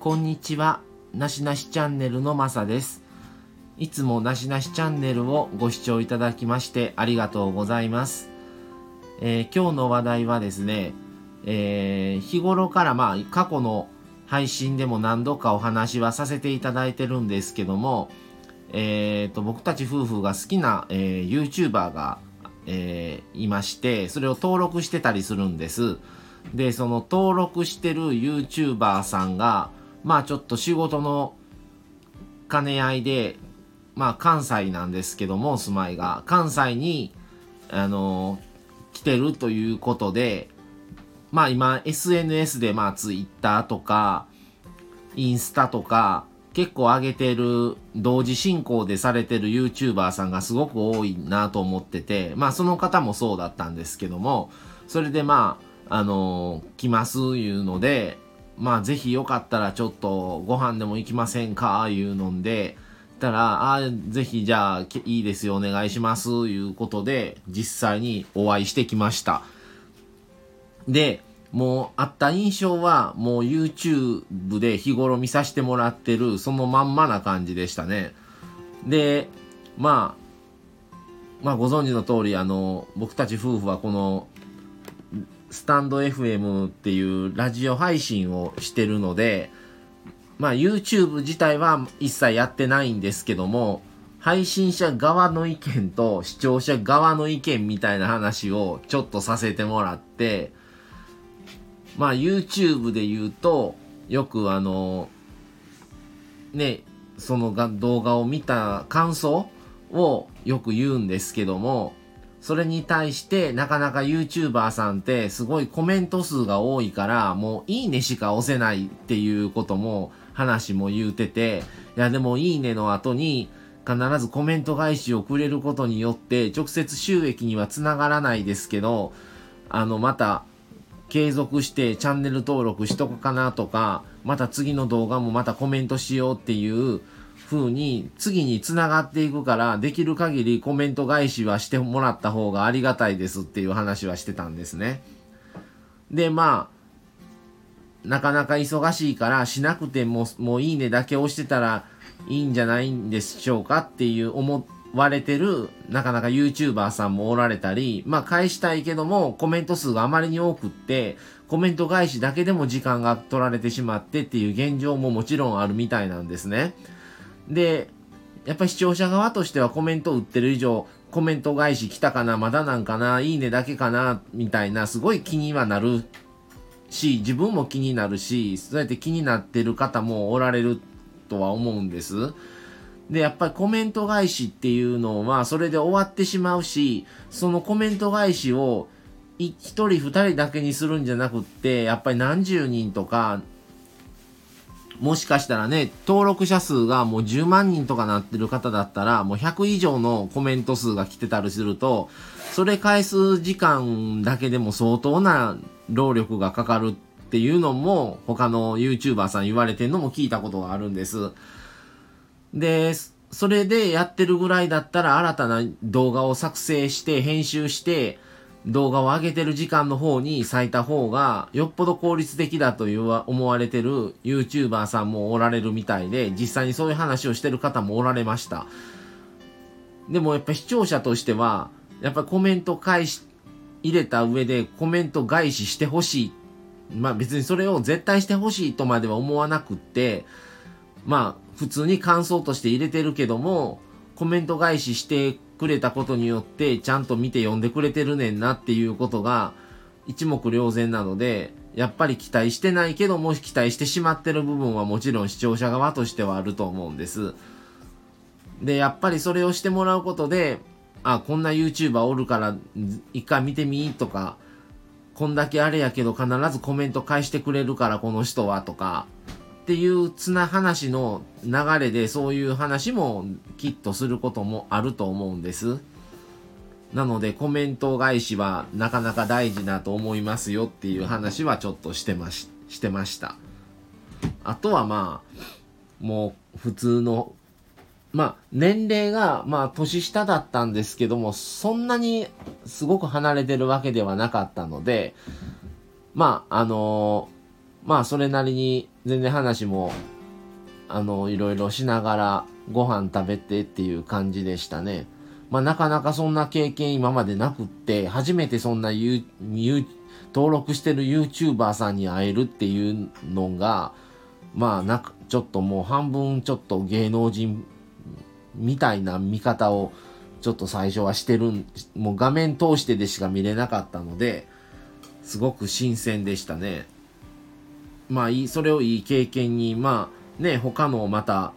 こんにちは。なしなしチャンネルのまさです。いつもなしなしチャンネルをご視聴いただきましてありがとうございます。えー今日の話題はですね、えー日頃からまあ過去の配信でも何度かお話はさせていただいてるんですけども、えーと僕たち夫婦が好きな、えー YouTuber が、えーいましてそれを登録してたりするんですでその登録してる YouTuber さんがまあちょっと仕事の兼ね合いでまあ関西なんですけども住まいが。関西にあの来てるということでまあ今 SNS でまあ Twitter とかインスタとか結構上げてる同時進行でされてる YouTuber さんがすごく多いなと思っててまあその方もそうだったんですけどもそれでまああの来ますいうのでまあぜひよかったらちょっとご飯でも行きませんかいうのんでたら、あぜひじゃあいいですよお願いしますいうことで実際にお会いしてきました。で、もうあった印象はもう YouTube で日頃見させてもらってるそのまんまな感じでしたね。で、まあ、まあご存知の通りあの僕たち夫婦はこのスタンド FM っていうラジオ配信をしてるので、まあ YouTube 自体は一切やってないんですけども、配信者側の意見と視聴者側の意見みたいな話をちょっとさせてもらって、まあ YouTube で言うと、よくあの、ね、その動画を見た感想をよく言うんですけども、それに対してなかなか YouTuber さんってすごいコメント数が多いからもういいねしか押せないっていうことも話も言うてていやでもいいねの後に必ずコメント返しをくれることによって直接収益にはつながらないですけどあのまた継続してチャンネル登録しとくかなとかまた次の動画もまたコメントしようっていう風に次につながっていくからできる限りコメント返しはしてもらった方がありがたいですっていう話はしてたんですね。でまあなかなか忙しいからしなくてももういいねだけ押してたらいいんじゃないんでしょうかっていう思われてるなかなか YouTuber さんもおられたりまあ返したいけどもコメント数があまりに多くってコメント返しだけでも時間が取られてしまってっていう現状ももちろんあるみたいなんですね。で、やっぱ視聴者側としてはコメント打ってる以上、コメント返し来たかな、まだなんかな、いいねだけかな、みたいな、すごい気にはなるし、自分も気になるし、そうやって気になってる方もおられるとは思うんです。で、やっぱりコメント返しっていうのは、それで終わってしまうし、そのコメント返しをい一人二人だけにするんじゃなくって、やっぱり何十人とか、もしかしたらね、登録者数がもう10万人とかなってる方だったら、もう100以上のコメント数が来てたりすると、それ返す時間だけでも相当な労力がかかるっていうのも、他の YouTuber さん言われてるのも聞いたことがあるんです。で、それでやってるぐらいだったら、新たな動画を作成して、編集して、動画を上げてる時間の方に割いた方がよっぽど効率的だと思われてる YouTuber さんもおられるみたいで実際にそういう話をしてる方もおられました。でもやっぱ視聴者としてはやっぱコメント返し入れた上でコメント返ししてほしい。まあ別にそれを絶対してほしいとまでは思わなくってまあ普通に感想として入れてるけどもコメント返ししてくれたことによってちゃんと見て読んでくれてるねんなっていうことが一目瞭然なのでやっぱり期待してないけども期待してしまってる部分はもちろん視聴者側としてはあると思うんです。でやっぱりそれをしてもらうことであこんな YouTuber おるから一回見てみとかこんだけあれやけど必ずコメント返してくれるからこの人はとかっていうつな話の流れでそういう話もきっとすることもあると思うんです。なのでコメント返しはなかなか大事だと思いますよっていう話はちょっとしてまししてました。あとはまあもう普通のまあ年齢がまあ年下だったんですけどもそんなにすごく離れてるわけではなかったのでまああのまあそれなりに全然話もあのいろいろしながらご飯食べてっていう感じでしたね。まあなかなかそんな経験今までなくって、初めてそんな、U、登録してる YouTuber さんに会えるっていうのが、まあなちょっともう半分ちょっと芸能人みたいな見方をちょっと最初はしてるもう画面通してでしか見れなかったので、すごく新鮮でしたね。まあいい、それをいい経験に、まあね、他のまた、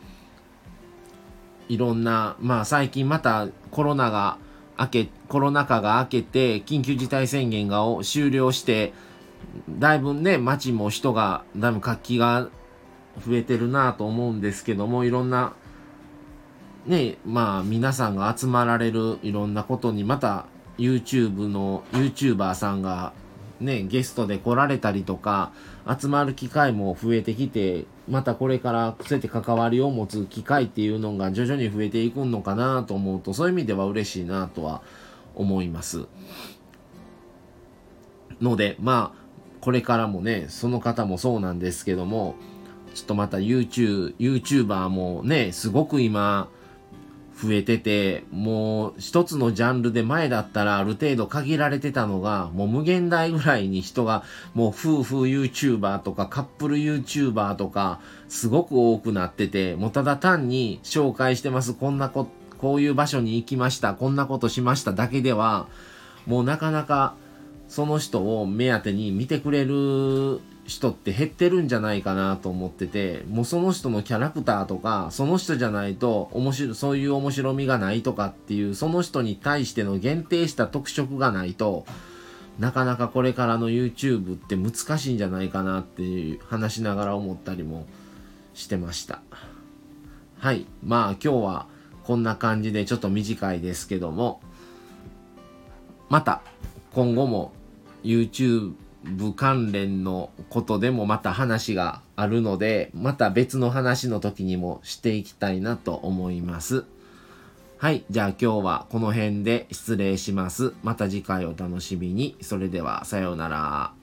いろんな、まあ最近またコロナが明け、コロナ禍が明けて、緊急事態宣言が終了して、だいぶね、街も人が、だいぶ活気が増えてるなと思うんですけども、いろんな、ね、まあ皆さんが集まられるいろんなことに、また YouTube の YouTuber さんがね、ゲストで来られたりとか、集まる機会も増えてきて、またこれからそうやって関わりを持つ機会っていうのが徐々に増えていくのかなと思うと、そういう意味では嬉しいなとは思います。ので、まあ、これからもね、その方もそうなんですけども、ちょっとまた YouTube、YouTuber もね、すごく今、増えてて、もう一つのジャンルで前だったらある程度限られてたのが、もう無限大ぐらいに人が、もう夫婦 YouTuber とかカップル YouTuber とか、すごく多くなってて、もうただ単に紹介してます、こんなこ、こういう場所に行きました、こんなことしましただけでは、もうなかなかその人を目当てに見てくれる人って減ってるんじゃないかなと思ってて、もうその人のキャラクターとか、その人じゃないと面白、そういう面白みがないとかっていう、その人に対しての限定した特色がないと、なかなかこれからの YouTube って難しいんじゃないかなっていう話しながら思ったりもしてました。はい。まあ今日はこんな感じでちょっと短いですけども、また今後も YouTube 部関連のことでもまた話があるので、また別の話の時にもしていきたいなと思います。はい。じゃあ今日はこの辺で失礼します。また次回お楽しみに。それではさようなら。